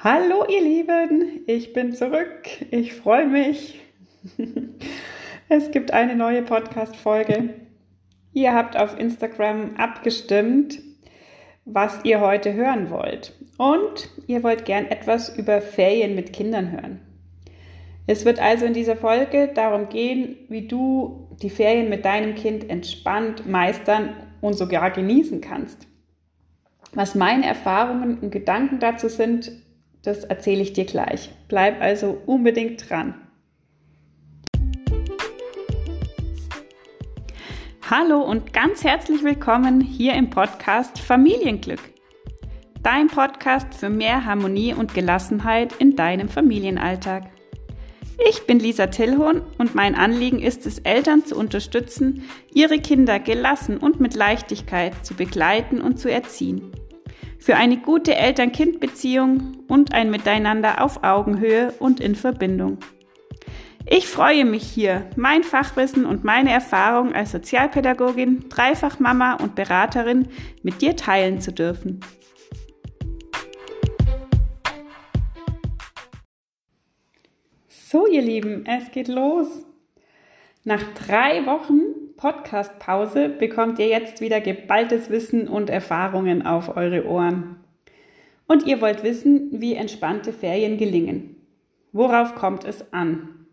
Hallo ihr Lieben, ich bin zurück. Ich freue mich. Es gibt eine neue Podcast-Folge. Ihr habt auf Instagram abgestimmt, was ihr heute hören wollt. Und ihr wollt gern etwas über Ferien mit Kindern hören. Es wird also in dieser Folge darum gehen, wie du die Ferien mit deinem Kind entspannt meistern und sogar genießen kannst. Was meine Erfahrungen und Gedanken dazu sind, das erzähle ich dir gleich. Bleib also unbedingt dran. Hallo und ganz herzlich willkommen hier im Podcast Familienglück. Dein Podcast für mehr Harmonie und Gelassenheit in deinem Familienalltag. Ich bin Lisa Tillhorn und mein Anliegen ist es, Eltern zu unterstützen, ihre Kinder gelassen und mit Leichtigkeit zu begleiten und zu erziehen für eine gute Eltern-Kind-Beziehung und ein Miteinander auf Augenhöhe und in Verbindung. Ich freue mich hier, mein Fachwissen und meine Erfahrung als Sozialpädagogin, Dreifachmama und Beraterin mit dir teilen zu dürfen. So, ihr Lieben, es geht los. Nach drei Wochen Podcast-Pause bekommt ihr jetzt wieder geballtes Wissen und Erfahrungen auf eure Ohren. Und ihr wollt wissen, wie entspannte Ferien gelingen. Worauf kommt es an?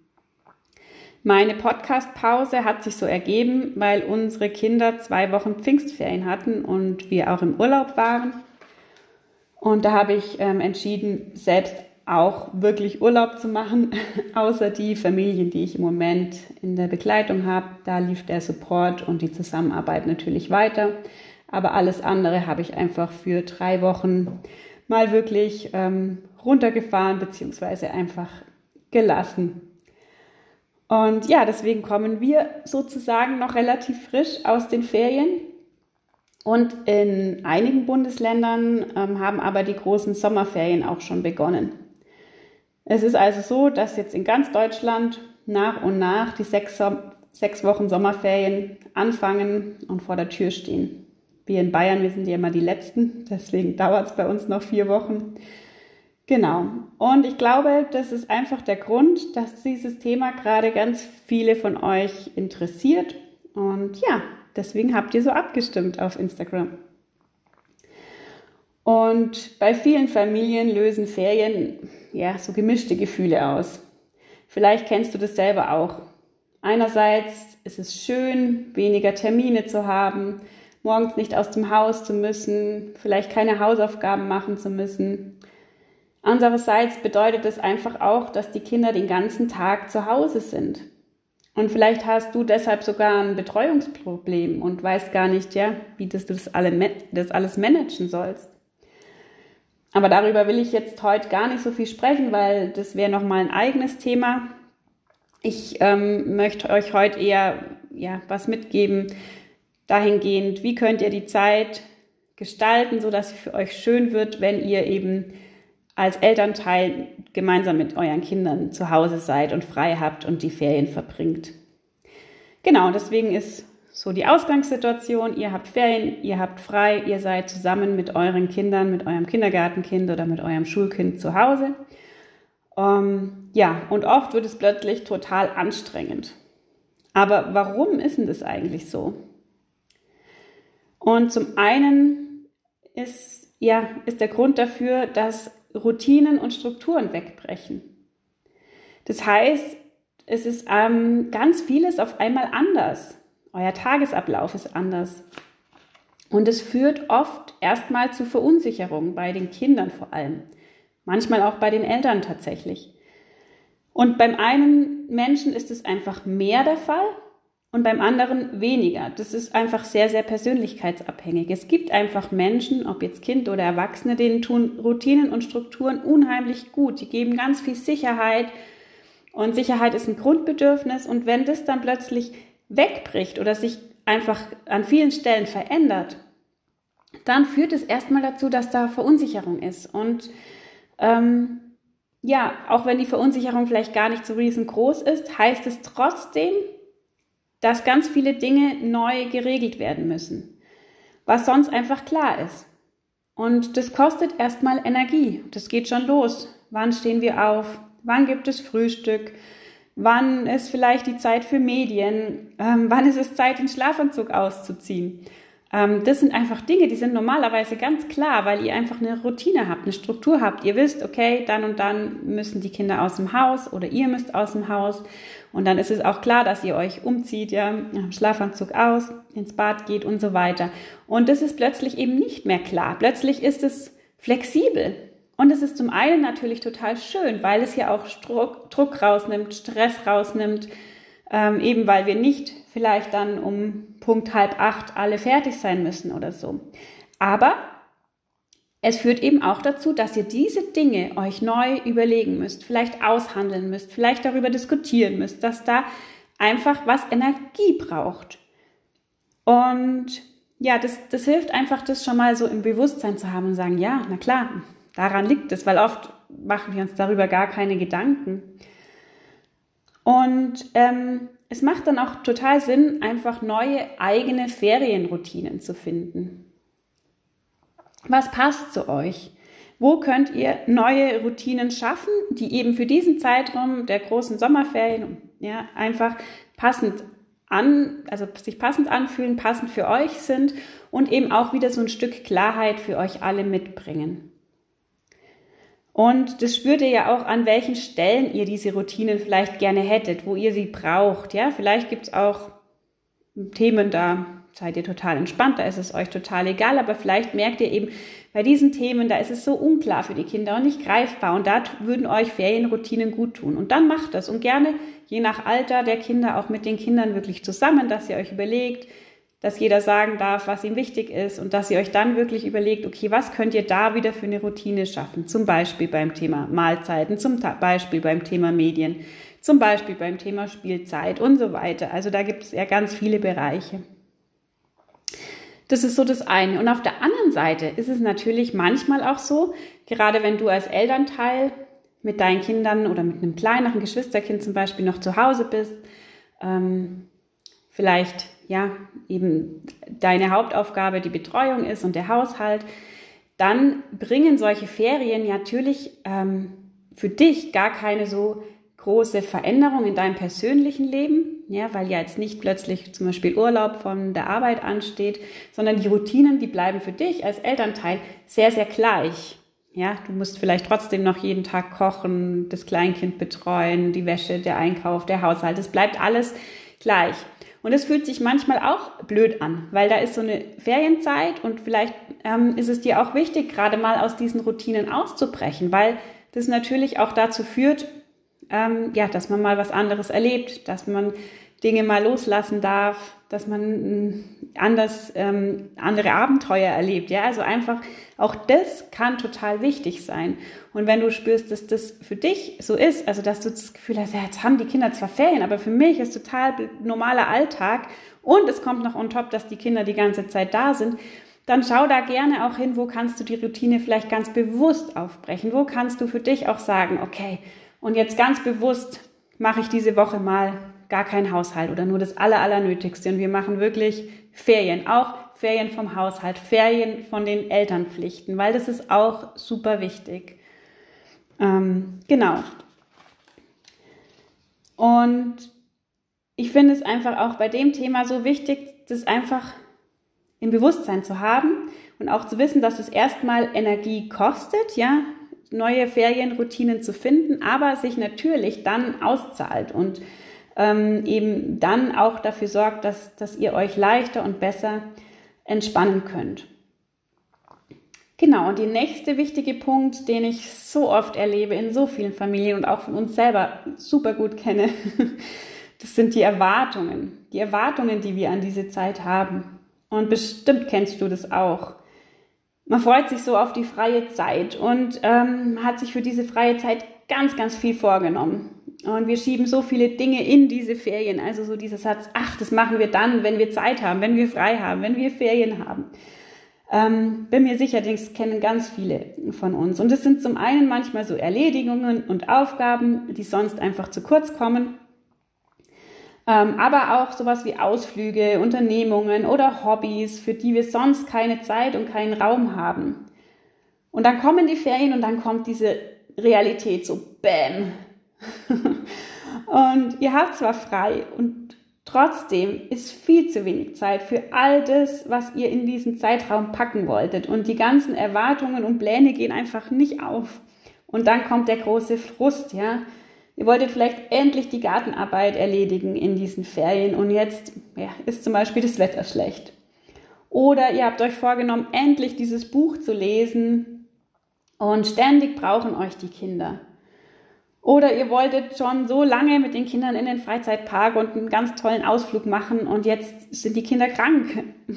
Meine Podcast-Pause hat sich so ergeben, weil unsere Kinder zwei Wochen Pfingstferien hatten und wir auch im Urlaub waren. Und da habe ich ähm, entschieden, selbst auch wirklich Urlaub zu machen, außer die Familien, die ich im Moment in der Begleitung habe. Da lief der Support und die Zusammenarbeit natürlich weiter. Aber alles andere habe ich einfach für drei Wochen mal wirklich ähm, runtergefahren beziehungsweise einfach gelassen. Und ja, deswegen kommen wir sozusagen noch relativ frisch aus den Ferien. Und in einigen Bundesländern ähm, haben aber die großen Sommerferien auch schon begonnen. Es ist also so, dass jetzt in ganz Deutschland nach und nach die sechs, sechs Wochen Sommerferien anfangen und vor der Tür stehen. Wir in Bayern, wir sind ja immer die Letzten, deswegen dauert es bei uns noch vier Wochen. Genau. Und ich glaube, das ist einfach der Grund, dass dieses Thema gerade ganz viele von euch interessiert. Und ja, deswegen habt ihr so abgestimmt auf Instagram. Und bei vielen Familien lösen Ferien ja so gemischte Gefühle aus. Vielleicht kennst du das selber auch. Einerseits ist es schön, weniger Termine zu haben, morgens nicht aus dem Haus zu müssen, vielleicht keine Hausaufgaben machen zu müssen. Andererseits bedeutet es einfach auch, dass die Kinder den ganzen Tag zu Hause sind. Und vielleicht hast du deshalb sogar ein Betreuungsproblem und weißt gar nicht, ja, wie das, das, alle, das alles managen sollst. Aber darüber will ich jetzt heute gar nicht so viel sprechen, weil das wäre nochmal ein eigenes Thema. Ich ähm, möchte euch heute eher ja, was mitgeben, dahingehend, wie könnt ihr die Zeit gestalten, sodass sie für euch schön wird, wenn ihr eben als Elternteil gemeinsam mit euren Kindern zu Hause seid und frei habt und die Ferien verbringt. Genau, deswegen ist so die Ausgangssituation, ihr habt Ferien, ihr habt frei, ihr seid zusammen mit euren Kindern, mit eurem Kindergartenkind oder mit eurem Schulkind zu Hause. Ähm, ja, und oft wird es plötzlich total anstrengend. Aber warum ist denn das eigentlich so? Und zum einen ist, ja, ist der Grund dafür, dass Routinen und Strukturen wegbrechen. Das heißt, es ist ähm, ganz vieles auf einmal anders. Euer Tagesablauf ist anders. Und es führt oft erstmal zu Verunsicherung bei den Kindern vor allem. Manchmal auch bei den Eltern tatsächlich. Und beim einen Menschen ist es einfach mehr der Fall und beim anderen weniger. Das ist einfach sehr, sehr persönlichkeitsabhängig. Es gibt einfach Menschen, ob jetzt Kind oder Erwachsene, denen tun Routinen und Strukturen unheimlich gut. Die geben ganz viel Sicherheit und Sicherheit ist ein Grundbedürfnis. Und wenn das dann plötzlich wegbricht oder sich einfach an vielen Stellen verändert, dann führt es erstmal dazu, dass da Verunsicherung ist. Und ähm, ja, auch wenn die Verunsicherung vielleicht gar nicht so riesengroß ist, heißt es trotzdem, dass ganz viele Dinge neu geregelt werden müssen, was sonst einfach klar ist. Und das kostet erstmal Energie. Das geht schon los. Wann stehen wir auf? Wann gibt es Frühstück? Wann ist vielleicht die Zeit für Medien? Ähm, wann ist es Zeit, den Schlafanzug auszuziehen? Ähm, das sind einfach Dinge, die sind normalerweise ganz klar, weil ihr einfach eine Routine habt, eine Struktur habt. Ihr wisst, okay, dann und dann müssen die Kinder aus dem Haus oder ihr müsst aus dem Haus. Und dann ist es auch klar, dass ihr euch umzieht, ja, Schlafanzug aus, ins Bad geht und so weiter. Und das ist plötzlich eben nicht mehr klar. Plötzlich ist es flexibel. Und es ist zum einen natürlich total schön, weil es hier auch Druck, Druck rausnimmt, Stress rausnimmt, ähm, eben weil wir nicht vielleicht dann um Punkt halb acht alle fertig sein müssen oder so. Aber es führt eben auch dazu, dass ihr diese Dinge euch neu überlegen müsst, vielleicht aushandeln müsst, vielleicht darüber diskutieren müsst, dass da einfach was Energie braucht. Und ja, das, das hilft einfach, das schon mal so im Bewusstsein zu haben und sagen, ja, na klar, daran liegt es, weil oft machen wir uns darüber gar keine Gedanken. Und ähm, es macht dann auch total Sinn, einfach neue eigene Ferienroutinen zu finden. Was passt zu euch? Wo könnt ihr neue Routinen schaffen, die eben für diesen Zeitraum der großen Sommerferien ja, einfach passend an, also sich passend anfühlen, passend für euch sind und eben auch wieder so ein Stück Klarheit für euch alle mitbringen. Und das spürt ihr ja auch, an welchen Stellen ihr diese Routinen vielleicht gerne hättet, wo ihr sie braucht. Ja, vielleicht gibt's auch Themen, da seid ihr total entspannt, da ist es euch total egal, aber vielleicht merkt ihr eben, bei diesen Themen, da ist es so unklar für die Kinder und nicht greifbar und da würden euch Ferienroutinen gut tun. Und dann macht das und gerne je nach Alter der Kinder auch mit den Kindern wirklich zusammen, dass ihr euch überlegt, dass jeder sagen darf, was ihm wichtig ist und dass ihr euch dann wirklich überlegt, okay, was könnt ihr da wieder für eine Routine schaffen? Zum Beispiel beim Thema Mahlzeiten, zum Beispiel beim Thema Medien, zum Beispiel beim Thema Spielzeit und so weiter. Also da gibt es ja ganz viele Bereiche. Das ist so das eine. Und auf der anderen Seite ist es natürlich manchmal auch so, gerade wenn du als Elternteil mit deinen Kindern oder mit einem kleineren Geschwisterkind zum Beispiel noch zu Hause bist, ähm, vielleicht ja eben deine Hauptaufgabe die Betreuung ist und der Haushalt, dann bringen solche Ferien natürlich ähm, für dich gar keine so große Veränderung in deinem persönlichen Leben, ja, weil ja jetzt nicht plötzlich zum Beispiel Urlaub von der Arbeit ansteht, sondern die Routinen, die bleiben für dich als Elternteil sehr, sehr gleich. Ja, du musst vielleicht trotzdem noch jeden Tag kochen, das Kleinkind betreuen, die Wäsche, der Einkauf, der Haushalt. Es bleibt alles gleich. Und es fühlt sich manchmal auch blöd an, weil da ist so eine Ferienzeit und vielleicht ähm, ist es dir auch wichtig, gerade mal aus diesen Routinen auszubrechen, weil das natürlich auch dazu führt, ähm, ja, dass man mal was anderes erlebt, dass man Dinge mal loslassen darf, dass man mm, anders ähm, andere Abenteuer erlebt. Ja, also einfach auch das kann total wichtig sein. Und wenn du spürst, dass das für dich so ist, also dass du das Gefühl hast, ja, jetzt haben die Kinder zwar Ferien, aber für mich ist total normaler Alltag und es kommt noch on top, dass die Kinder die ganze Zeit da sind, dann schau da gerne auch hin, wo kannst du die Routine vielleicht ganz bewusst aufbrechen? Wo kannst du für dich auch sagen, okay, und jetzt ganz bewusst mache ich diese Woche mal gar keinen Haushalt oder nur das Aller, Allernötigste. Und wir machen wirklich Ferien, auch Ferien vom Haushalt, Ferien von den Elternpflichten, weil das ist auch super wichtig. Ähm, genau. Und ich finde es einfach auch bei dem Thema so wichtig, das einfach im Bewusstsein zu haben und auch zu wissen, dass es erstmal Energie kostet, ja, neue Ferienroutinen zu finden, aber sich natürlich dann auszahlt und ähm, eben dann auch dafür sorgt, dass, dass ihr euch leichter und besser entspannen könnt. Genau, und der nächste wichtige Punkt, den ich so oft erlebe in so vielen Familien und auch von uns selber super gut kenne, das sind die Erwartungen. Die Erwartungen, die wir an diese Zeit haben. Und bestimmt kennst du das auch. Man freut sich so auf die freie Zeit und ähm, hat sich für diese freie Zeit ganz, ganz viel vorgenommen. Und wir schieben so viele Dinge in diese Ferien. Also so dieser Satz, ach, das machen wir dann, wenn wir Zeit haben, wenn wir frei haben, wenn wir Ferien haben. Ähm, bin mir sicher, das kennen ganz viele von uns. Und es sind zum einen manchmal so Erledigungen und Aufgaben, die sonst einfach zu kurz kommen. Ähm, aber auch sowas wie Ausflüge, Unternehmungen oder Hobbys, für die wir sonst keine Zeit und keinen Raum haben. Und dann kommen die Ferien und dann kommt diese Realität so Bäm. und ihr habt zwar frei und trotzdem ist viel zu wenig Zeit für all das, was ihr in diesen Zeitraum packen wolltet. Und die ganzen Erwartungen und Pläne gehen einfach nicht auf. Und dann kommt der große Frust, ja. Ihr wolltet vielleicht endlich die Gartenarbeit erledigen in diesen Ferien und jetzt ja, ist zum Beispiel das Wetter schlecht. Oder ihr habt euch vorgenommen, endlich dieses Buch zu lesen und ständig brauchen euch die Kinder. Oder ihr wolltet schon so lange mit den Kindern in den Freizeitpark und einen ganz tollen Ausflug machen und jetzt sind die Kinder krank.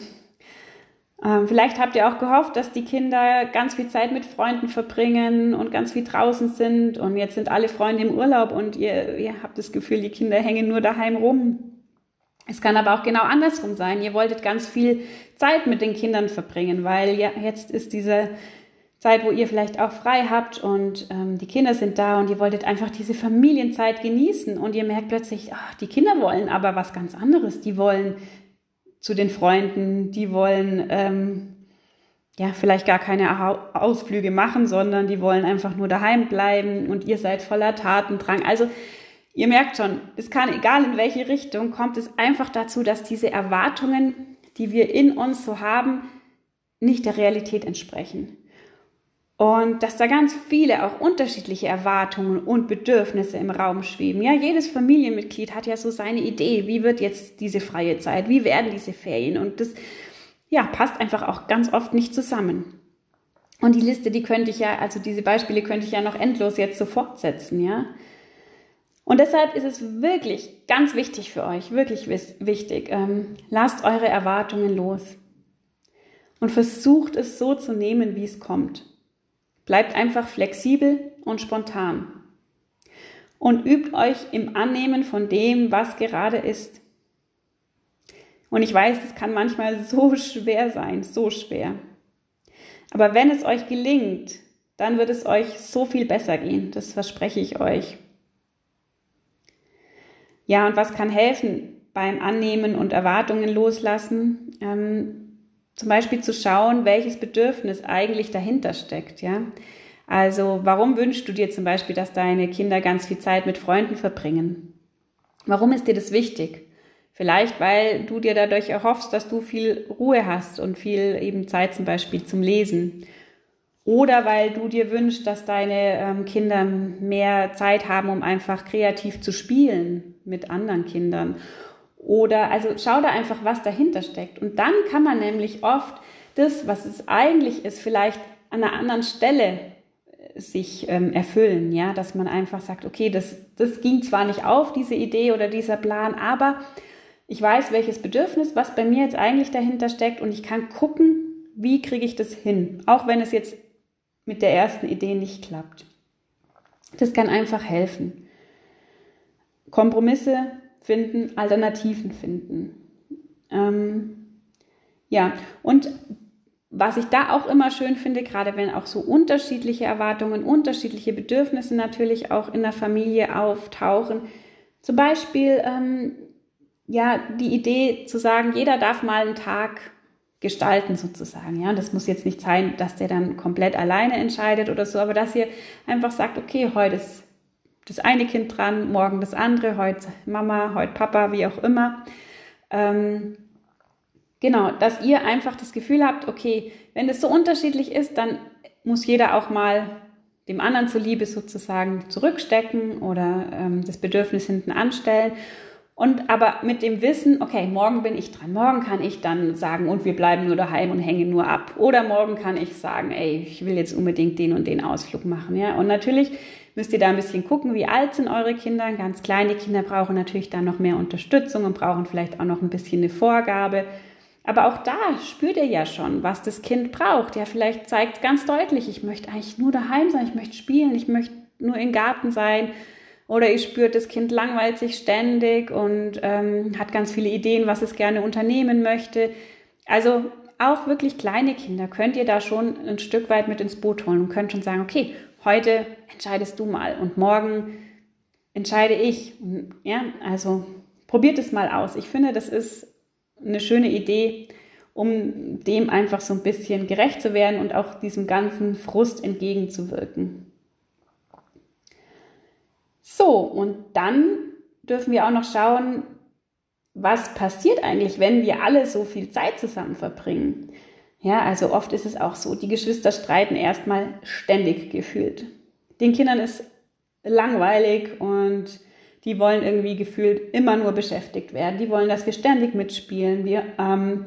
Ähm, vielleicht habt ihr auch gehofft, dass die Kinder ganz viel Zeit mit Freunden verbringen und ganz viel draußen sind und jetzt sind alle Freunde im Urlaub und ihr, ihr habt das Gefühl, die Kinder hängen nur daheim rum. Es kann aber auch genau andersrum sein. Ihr wolltet ganz viel Zeit mit den Kindern verbringen, weil ja, jetzt ist diese Zeit, wo ihr vielleicht auch frei habt und ähm, die Kinder sind da und ihr wolltet einfach diese Familienzeit genießen und ihr merkt plötzlich, ach, die Kinder wollen aber was ganz anderes. Die wollen zu den Freunden, die wollen ähm, ja vielleicht gar keine Ausflüge machen, sondern die wollen einfach nur daheim bleiben und ihr seid voller Tatendrang. Also ihr merkt schon, es kann egal in welche Richtung, kommt es einfach dazu, dass diese Erwartungen, die wir in uns so haben, nicht der Realität entsprechen. Und dass da ganz viele auch unterschiedliche Erwartungen und Bedürfnisse im Raum schweben. Ja, jedes Familienmitglied hat ja so seine Idee. Wie wird jetzt diese freie Zeit? Wie werden diese Ferien? Und das, ja, passt einfach auch ganz oft nicht zusammen. Und die Liste, die könnte ich ja, also diese Beispiele könnte ich ja noch endlos jetzt so fortsetzen, ja. Und deshalb ist es wirklich ganz wichtig für euch, wirklich wichtig. Ähm, lasst eure Erwartungen los und versucht es so zu nehmen, wie es kommt. Bleibt einfach flexibel und spontan. Und übt euch im Annehmen von dem, was gerade ist. Und ich weiß, es kann manchmal so schwer sein, so schwer. Aber wenn es euch gelingt, dann wird es euch so viel besser gehen. Das verspreche ich euch. Ja, und was kann helfen beim Annehmen und Erwartungen loslassen? Ähm, zum Beispiel zu schauen, welches Bedürfnis eigentlich dahinter steckt, ja. Also, warum wünschst du dir zum Beispiel, dass deine Kinder ganz viel Zeit mit Freunden verbringen? Warum ist dir das wichtig? Vielleicht, weil du dir dadurch erhoffst, dass du viel Ruhe hast und viel eben Zeit zum Beispiel zum Lesen. Oder weil du dir wünschst, dass deine ähm, Kinder mehr Zeit haben, um einfach kreativ zu spielen mit anderen Kindern. Oder also schau da einfach, was dahinter steckt. Und dann kann man nämlich oft das, was es eigentlich ist, vielleicht an einer anderen Stelle äh, sich ähm, erfüllen, ja, dass man einfach sagt, okay, das, das ging zwar nicht auf, diese Idee oder dieser Plan, aber ich weiß, welches Bedürfnis, was bei mir jetzt eigentlich dahinter steckt und ich kann gucken, wie kriege ich das hin, auch wenn es jetzt mit der ersten Idee nicht klappt. Das kann einfach helfen. Kompromisse finden, Alternativen finden. Ähm, ja, und was ich da auch immer schön finde, gerade wenn auch so unterschiedliche Erwartungen, unterschiedliche Bedürfnisse natürlich auch in der Familie auftauchen. Zum Beispiel, ähm, ja, die Idee zu sagen, jeder darf mal einen Tag gestalten sozusagen. Ja, das muss jetzt nicht sein, dass der dann komplett alleine entscheidet oder so, aber dass ihr einfach sagt, okay, heute ist das eine Kind dran, morgen das andere, heute Mama, heute Papa, wie auch immer. Ähm, genau, dass ihr einfach das Gefühl habt, okay, wenn es so unterschiedlich ist, dann muss jeder auch mal dem anderen zuliebe sozusagen zurückstecken oder ähm, das Bedürfnis hinten anstellen. Und aber mit dem Wissen, okay, morgen bin ich dran, morgen kann ich dann sagen, und wir bleiben nur daheim und hängen nur ab. Oder morgen kann ich sagen, ey, ich will jetzt unbedingt den und den Ausflug machen. Ja? Und natürlich müsst ihr da ein bisschen gucken, wie alt sind eure Kinder. Ganz kleine Kinder brauchen natürlich dann noch mehr Unterstützung und brauchen vielleicht auch noch ein bisschen eine Vorgabe. Aber auch da spürt ihr ja schon, was das Kind braucht. Ja, vielleicht zeigt es ganz deutlich, ich möchte eigentlich nur daheim sein, ich möchte spielen, ich möchte nur im Garten sein. Oder ihr spürt, das Kind langweilt sich ständig und ähm, hat ganz viele Ideen, was es gerne unternehmen möchte. Also auch wirklich kleine Kinder könnt ihr da schon ein Stück weit mit ins Boot holen und könnt schon sagen, okay, heute entscheidest du mal und morgen entscheide ich. Ja, also probiert es mal aus. Ich finde, das ist eine schöne Idee um dem einfach so ein bisschen gerecht zu werden und auch diesem ganzen Frust entgegenzuwirken. So, und dann dürfen wir auch noch schauen, was passiert eigentlich, wenn wir alle so viel Zeit zusammen verbringen. Ja, also oft ist es auch so, die Geschwister streiten erstmal ständig gefühlt. Den Kindern ist langweilig und die wollen irgendwie gefühlt immer nur beschäftigt werden. Die wollen, dass wir ständig mitspielen. Wir, ähm,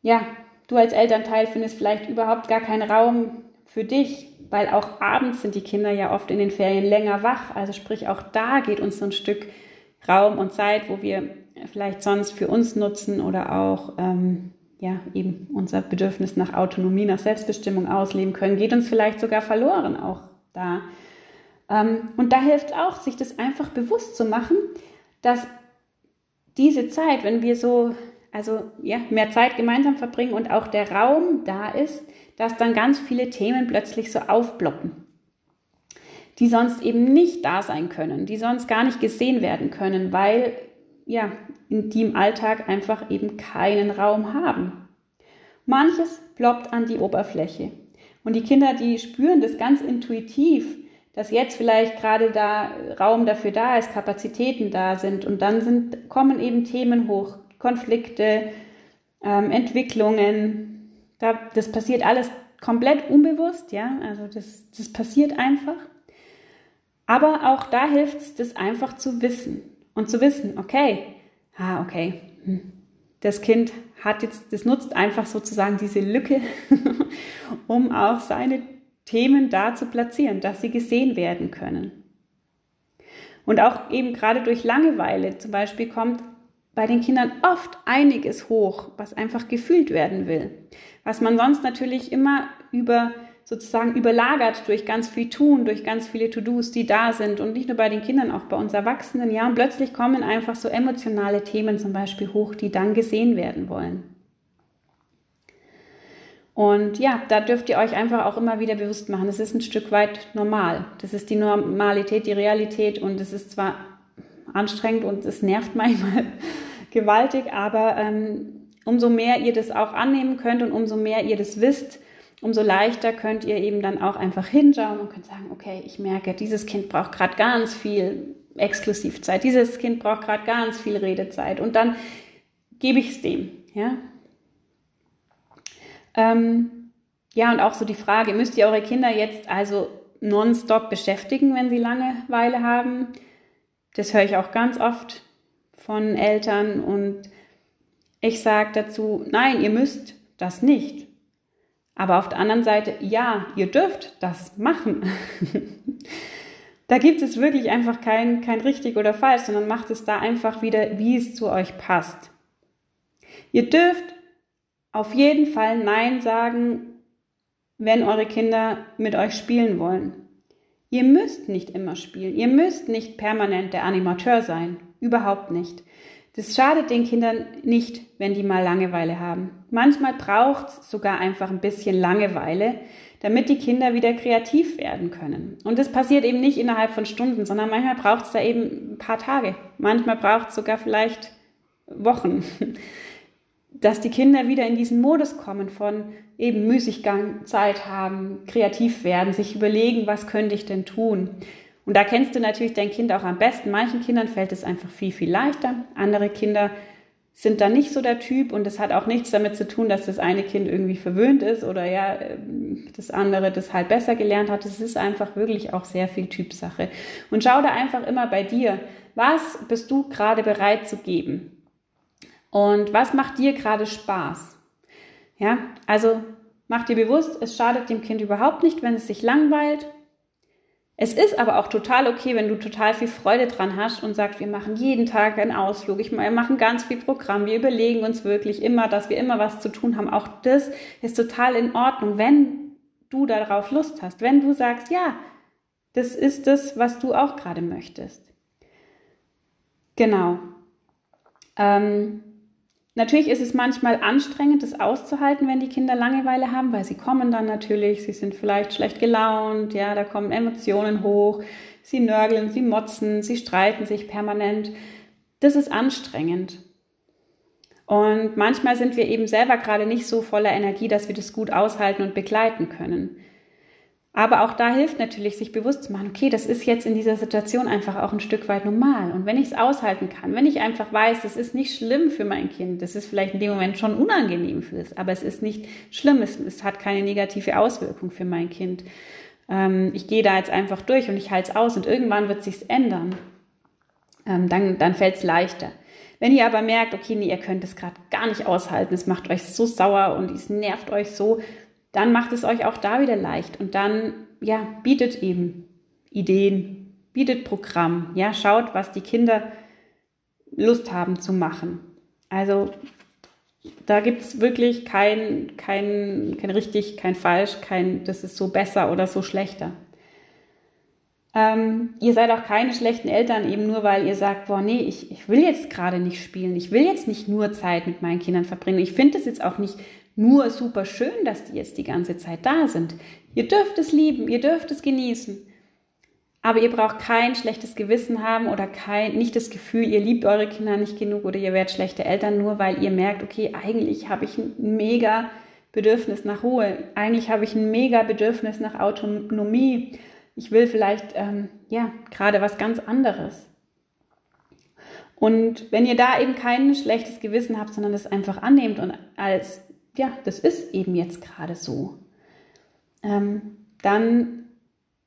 ja, du als Elternteil findest vielleicht überhaupt gar keinen Raum für dich, weil auch abends sind die Kinder ja oft in den Ferien länger wach. Also sprich, auch da geht uns so ein Stück Raum und Zeit, wo wir vielleicht sonst für uns nutzen oder auch ähm, ja eben unser Bedürfnis nach Autonomie, nach Selbstbestimmung ausleben können, geht uns vielleicht sogar verloren auch da. Ähm, und da hilft auch, sich das einfach bewusst zu machen, dass diese Zeit, wenn wir so also ja, mehr Zeit gemeinsam verbringen und auch der Raum da ist, dass dann ganz viele Themen plötzlich so aufploppen, die sonst eben nicht da sein können, die sonst gar nicht gesehen werden können, weil ja, die im Alltag einfach eben keinen Raum haben. Manches ploppt an die Oberfläche. Und die Kinder, die spüren das ganz intuitiv, dass jetzt vielleicht gerade da Raum dafür da ist, Kapazitäten da sind und dann sind, kommen eben Themen hoch, Konflikte, ähm, Entwicklungen. Da, das passiert alles komplett unbewusst, ja, also das, das passiert einfach. Aber auch da hilft es, das einfach zu wissen und zu wissen, okay, ah, okay, hm, das Kind hat jetzt, das nutzt einfach sozusagen diese Lücke, um auch seine Themen da zu platzieren, dass sie gesehen werden können. Und auch eben gerade durch Langeweile zum Beispiel kommt bei den Kindern oft einiges hoch, was einfach gefühlt werden will. Was man sonst natürlich immer über sozusagen überlagert durch ganz viel Tun, durch ganz viele To-Dos, die da sind und nicht nur bei den Kindern, auch bei uns Erwachsenen. Ja, und plötzlich kommen einfach so emotionale Themen zum Beispiel hoch, die dann gesehen werden wollen. Und ja, da dürft ihr euch einfach auch immer wieder bewusst machen, das ist ein Stück weit normal. Das ist die Normalität, die Realität und es ist zwar anstrengend und es nervt manchmal gewaltig, aber ähm, umso mehr ihr das auch annehmen könnt und umso mehr ihr das wisst, umso leichter könnt ihr eben dann auch einfach hinschauen und könnt sagen, okay, ich merke, dieses Kind braucht gerade ganz viel Exklusivzeit, dieses Kind braucht gerade ganz viel Redezeit und dann gebe ich es dem, ja. Ähm, ja, und auch so die Frage, müsst ihr eure Kinder jetzt also nonstop beschäftigen, wenn sie Langeweile haben? Das höre ich auch ganz oft von Eltern und ich sage dazu, nein, ihr müsst das nicht. Aber auf der anderen Seite, ja, ihr dürft das machen. da gibt es wirklich einfach kein, kein richtig oder falsch, sondern macht es da einfach wieder, wie es zu euch passt. Ihr dürft auf jeden Fall Nein sagen, wenn eure Kinder mit euch spielen wollen. Ihr müsst nicht immer spielen. Ihr müsst nicht permanent der Animateur sein. Überhaupt nicht. Das schadet den Kindern nicht, wenn die mal Langeweile haben. Manchmal braucht es sogar einfach ein bisschen Langeweile, damit die Kinder wieder kreativ werden können. Und das passiert eben nicht innerhalb von Stunden, sondern manchmal braucht es da eben ein paar Tage. Manchmal braucht es sogar vielleicht Wochen, dass die Kinder wieder in diesen Modus kommen von eben Müßiggang, Zeit haben, kreativ werden, sich überlegen, was könnte ich denn tun. Und da kennst du natürlich dein Kind auch am besten. Manchen Kindern fällt es einfach viel, viel leichter. Andere Kinder sind da nicht so der Typ und das hat auch nichts damit zu tun, dass das eine Kind irgendwie verwöhnt ist oder ja, ähm, das andere das halt besser gelernt hat. Es ist einfach wirklich auch sehr viel Typsache. Und schau da einfach immer bei dir, was bist du gerade bereit zu geben? Und was macht dir gerade Spaß? Ja, also mach dir bewusst, es schadet dem Kind überhaupt nicht, wenn es sich langweilt. Es ist aber auch total okay, wenn du total viel Freude dran hast und sagst, wir machen jeden Tag einen Ausflug, ich, wir machen ganz viel Programm, wir überlegen uns wirklich immer, dass wir immer was zu tun haben. Auch das ist total in Ordnung, wenn du darauf Lust hast, wenn du sagst, ja, das ist das, was du auch gerade möchtest. Genau. Ähm, Natürlich ist es manchmal anstrengend, das auszuhalten, wenn die Kinder Langeweile haben, weil sie kommen dann natürlich, sie sind vielleicht schlecht gelaunt, ja, da kommen Emotionen hoch, sie nörgeln, sie motzen, sie streiten sich permanent. Das ist anstrengend. Und manchmal sind wir eben selber gerade nicht so voller Energie, dass wir das gut aushalten und begleiten können. Aber auch da hilft natürlich, sich bewusst zu machen, okay, das ist jetzt in dieser Situation einfach auch ein Stück weit normal. Und wenn ich es aushalten kann, wenn ich einfach weiß, das ist nicht schlimm für mein Kind, das ist vielleicht in dem Moment schon unangenehm für es, aber es ist nicht schlimm, es, es hat keine negative Auswirkung für mein Kind. Ähm, ich gehe da jetzt einfach durch und ich halte es aus und irgendwann wird sich's ändern. Ähm, dann dann fällt es leichter. Wenn ihr aber merkt, okay, nee, ihr könnt es gerade gar nicht aushalten, es macht euch so sauer und es nervt euch so, dann macht es euch auch da wieder leicht und dann, ja, bietet eben Ideen, bietet Programm, ja, schaut, was die Kinder Lust haben zu machen. Also da gibt es wirklich kein, kein, kein richtig, kein falsch, kein, das ist so besser oder so schlechter. Ähm, ihr seid auch keine schlechten Eltern, eben nur weil ihr sagt, boah, nee, ich, ich will jetzt gerade nicht spielen, ich will jetzt nicht nur Zeit mit meinen Kindern verbringen. Ich finde es jetzt auch nicht nur super schön, dass die jetzt die ganze Zeit da sind. Ihr dürft es lieben, ihr dürft es genießen. Aber ihr braucht kein schlechtes Gewissen haben oder kein, nicht das Gefühl, ihr liebt eure Kinder nicht genug oder ihr werdet schlechte Eltern, nur weil ihr merkt, okay, eigentlich habe ich ein mega Bedürfnis nach Ruhe. Eigentlich habe ich ein mega Bedürfnis nach Autonomie. Ich will vielleicht, ähm, ja, gerade was ganz anderes. Und wenn ihr da eben kein schlechtes Gewissen habt, sondern das einfach annehmt und als ja, das ist eben jetzt gerade so, ähm, dann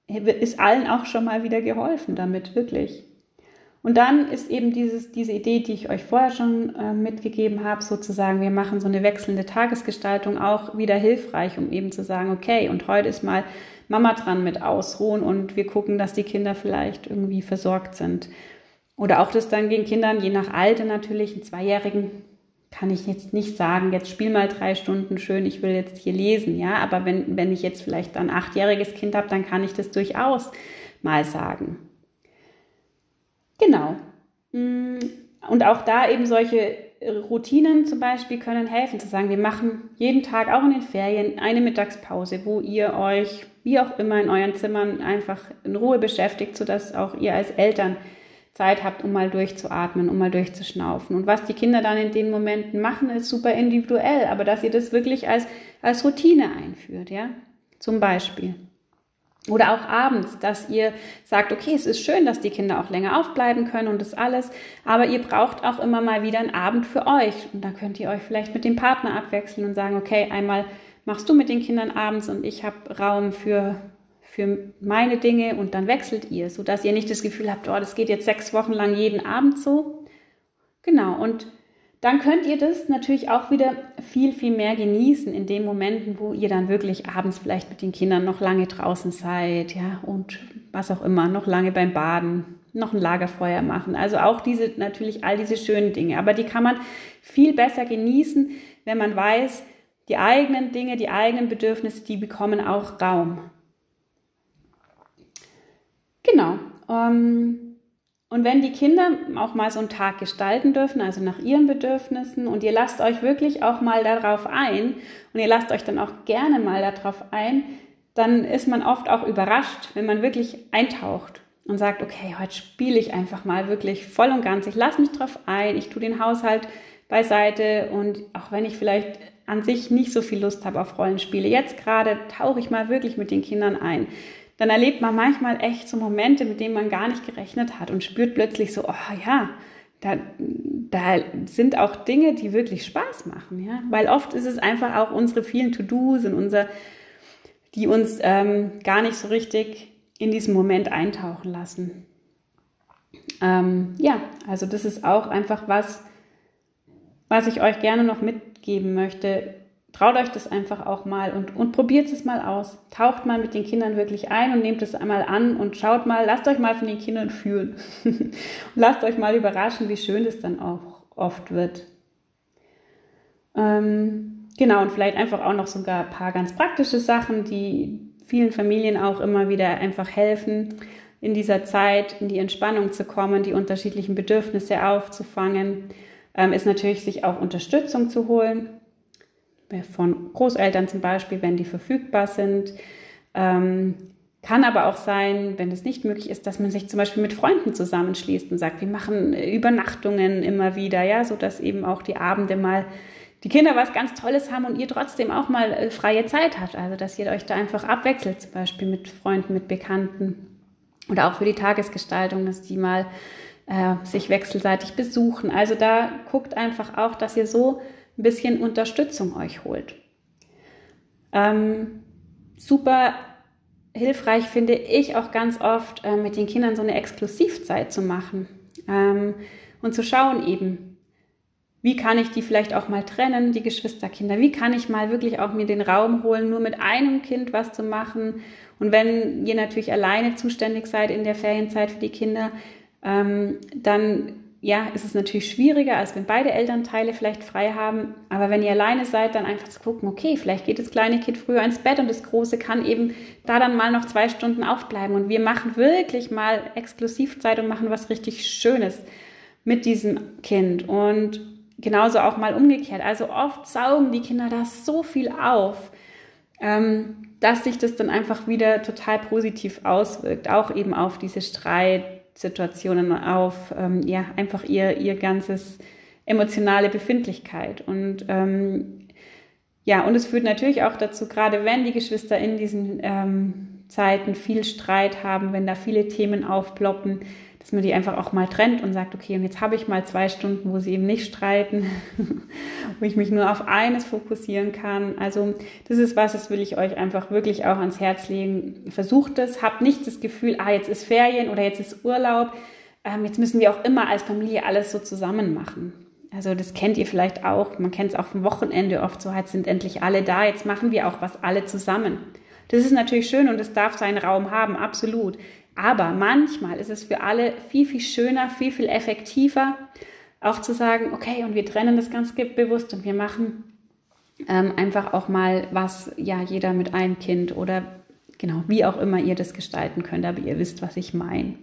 ist allen auch schon mal wieder geholfen damit, wirklich. Und dann ist eben dieses, diese Idee, die ich euch vorher schon äh, mitgegeben habe, sozusagen, wir machen so eine wechselnde Tagesgestaltung auch wieder hilfreich, um eben zu sagen, okay, und heute ist mal Mama dran mit Ausruhen und wir gucken, dass die Kinder vielleicht irgendwie versorgt sind. Oder auch das dann gegen Kindern, je nach Alter natürlich, einen Zweijährigen kann ich jetzt nicht sagen, jetzt spiel mal drei Stunden schön, ich will jetzt hier lesen, ja. Aber wenn, wenn ich jetzt vielleicht ein achtjähriges Kind habe, dann kann ich das durchaus mal sagen. Genau. Mm, und auch da eben solche Routinen zum Beispiel können helfen, zu sagen, wir machen jeden Tag, auch in den Ferien, eine Mittagspause, wo ihr euch, wie auch immer, in euren Zimmern einfach in Ruhe beschäftigt, sodass auch ihr als Eltern Zeit habt, um mal durchzuatmen, um mal durchzuschnaufen. Und was die Kinder dann in den Momenten machen, ist super individuell, aber dass ihr das wirklich als, als Routine einführt, ja, zum Beispiel. Oder auch abends, dass ihr sagt, okay, es ist schön, dass die Kinder auch länger aufbleiben können und das alles, aber ihr braucht auch immer mal wieder einen Abend für euch. Und da könnt ihr euch vielleicht mit dem Partner abwechseln und sagen, okay, einmal machst du mit den Kindern abends und ich habe Raum für für meine Dinge und dann wechselt ihr, sodass ihr nicht das Gefühl habt, oh, das geht jetzt sechs Wochen lang jeden Abend so. Genau, und dann könnt ihr das natürlich auch wieder viel, viel mehr genießen in den Momenten, wo ihr dann wirklich abends vielleicht mit den Kindern noch lange draußen seid, ja, und was auch immer, noch lange beim Baden, noch ein Lagerfeuer machen. Also auch diese, natürlich all diese schönen Dinge. Aber die kann man viel besser genießen, wenn man weiß, die eigenen Dinge, die eigenen Bedürfnisse, die bekommen auch Raum. Genau. Ähm, und wenn die Kinder auch mal so einen Tag gestalten dürfen, also nach ihren Bedürfnissen, und ihr lasst euch wirklich auch mal darauf ein, und ihr lasst euch dann auch gerne mal darauf ein, dann ist man oft auch überrascht, wenn man wirklich eintaucht und sagt, okay, heute spiele ich einfach mal wirklich voll und ganz. Ich lasse mich drauf ein, ich tue den Haushalt beiseite und auch wenn ich vielleicht an sich nicht so viel Lust habe auf Rollenspiele, jetzt gerade tauche ich mal wirklich mit den Kindern ein dann erlebt man manchmal echt so Momente, mit denen man gar nicht gerechnet hat und spürt plötzlich so, oh ja, da, da sind auch Dinge, die wirklich Spaß machen, ja, weil oft ist es einfach auch unsere vielen To-Dos und unser, die uns ähm, gar nicht so richtig in diesen Moment eintauchen lassen. Ähm, ja, also das ist auch einfach was, was ich euch gerne noch mitgeben möchte. Traut euch das einfach auch mal und, und probiert es mal aus. Taucht mal mit den Kindern wirklich ein und nehmt es einmal an und schaut mal, lasst euch mal von den Kindern fühlen. und lasst euch mal überraschen, wie schön es dann auch oft wird. Ähm, genau, und vielleicht einfach auch noch sogar ein paar ganz praktische Sachen, die vielen Familien auch immer wieder einfach helfen, in dieser Zeit in die Entspannung zu kommen, die unterschiedlichen Bedürfnisse aufzufangen, ähm, ist natürlich sich auch Unterstützung zu holen von Großeltern zum Beispiel, wenn die verfügbar sind. Ähm, Kann aber auch sein, wenn es nicht möglich ist, dass man sich zum Beispiel mit Freunden zusammenschließt und sagt, wir machen Übernachtungen immer wieder, ja, so dass eben auch die Abende mal die Kinder was ganz Tolles haben und ihr trotzdem auch mal äh, freie Zeit habt. Also, dass ihr euch da einfach abwechselt, zum Beispiel mit Freunden, mit Bekannten oder auch für die Tagesgestaltung, dass die mal äh, sich wechselseitig besuchen. Also da guckt einfach auch, dass ihr so ein bisschen Unterstützung euch holt. Ähm, super hilfreich finde ich auch ganz oft, äh, mit den Kindern so eine Exklusivzeit zu machen ähm, und zu schauen eben, wie kann ich die vielleicht auch mal trennen, die Geschwisterkinder? Wie kann ich mal wirklich auch mir den Raum holen, nur mit einem Kind was zu machen? Und wenn ihr natürlich alleine zuständig seid in der Ferienzeit für die Kinder, ähm, dann ja, ist es natürlich schwieriger, als wenn beide Elternteile vielleicht frei haben. Aber wenn ihr alleine seid, dann einfach zu gucken, okay, vielleicht geht das kleine Kind früher ins Bett und das große kann eben da dann mal noch zwei Stunden aufbleiben. Und wir machen wirklich mal Exklusivzeit und machen was richtig Schönes mit diesem Kind. Und genauso auch mal umgekehrt. Also oft saugen die Kinder da so viel auf, ähm, dass sich das dann einfach wieder total positiv auswirkt. Auch eben auf diese Streit Situationen auf, ähm, ja, einfach ihr, ihr ganzes emotionale Befindlichkeit. Und ähm, ja, und es führt natürlich auch dazu, gerade wenn die Geschwister in diesen ähm, Zeiten viel Streit haben, wenn da viele Themen aufploppen, dass man die einfach auch mal trennt und sagt, okay, und jetzt habe ich mal zwei Stunden, wo sie eben nicht streiten, wo ich mich nur auf eines fokussieren kann. Also das ist was, das will ich euch einfach wirklich auch ans Herz legen. Versucht es, habt nicht das Gefühl, ah, jetzt ist Ferien oder jetzt ist Urlaub. Ähm, jetzt müssen wir auch immer als Familie alles so zusammen machen. Also das kennt ihr vielleicht auch. Man kennt es auch vom Wochenende oft so, jetzt sind endlich alle da, jetzt machen wir auch was alle zusammen. Das ist natürlich schön und es darf seinen Raum haben, absolut. Aber manchmal ist es für alle viel, viel schöner, viel, viel effektiver, auch zu sagen, okay, und wir trennen das ganz bewusst und wir machen ähm, einfach auch mal was, ja, jeder mit einem Kind oder genau, wie auch immer ihr das gestalten könnt, aber ihr wisst, was ich meine.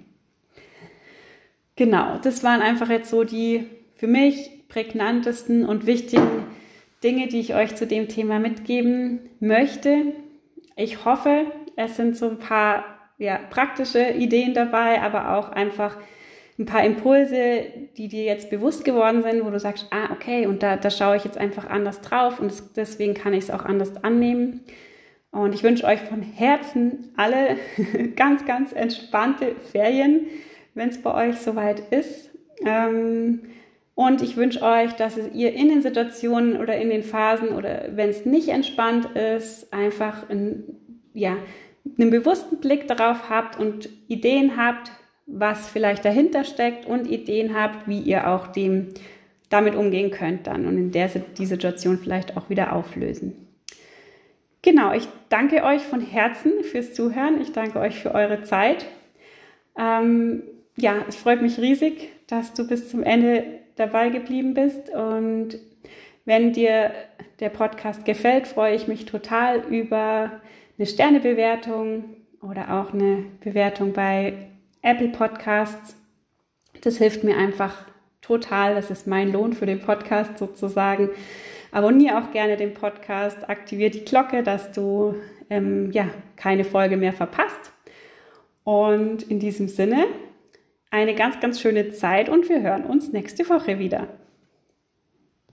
Genau, das waren einfach jetzt so die für mich prägnantesten und wichtigen Dinge, die ich euch zu dem Thema mitgeben möchte. Ich hoffe, es sind so ein paar ja, praktische Ideen dabei, aber auch einfach ein paar Impulse, die dir jetzt bewusst geworden sind, wo du sagst, ah, okay, und da, da schaue ich jetzt einfach anders drauf und das, deswegen kann ich es auch anders annehmen. Und ich wünsche euch von Herzen alle ganz, ganz entspannte Ferien, wenn es bei euch soweit ist. Ähm, und ich wünsche euch, dass ihr in den Situationen oder in den Phasen oder wenn es nicht entspannt ist, einfach ein, ja, einen bewussten Blick darauf habt und Ideen habt, was vielleicht dahinter steckt und Ideen habt, wie ihr auch dem damit umgehen könnt dann und in der die Situation vielleicht auch wieder auflösen. Genau, ich danke euch von Herzen fürs Zuhören. Ich danke euch für eure Zeit. Ähm, ja, es freut mich riesig, dass du bis zum Ende dabei geblieben bist. Und wenn dir der Podcast gefällt, freue ich mich total über eine Sternebewertung oder auch eine Bewertung bei Apple Podcasts. Das hilft mir einfach total. Das ist mein Lohn für den Podcast sozusagen. Abonniere auch gerne den Podcast, aktiviere die Glocke, dass du ähm, ja keine Folge mehr verpasst. Und in diesem Sinne eine ganz, ganz schöne Zeit und wir hören uns nächste Woche wieder.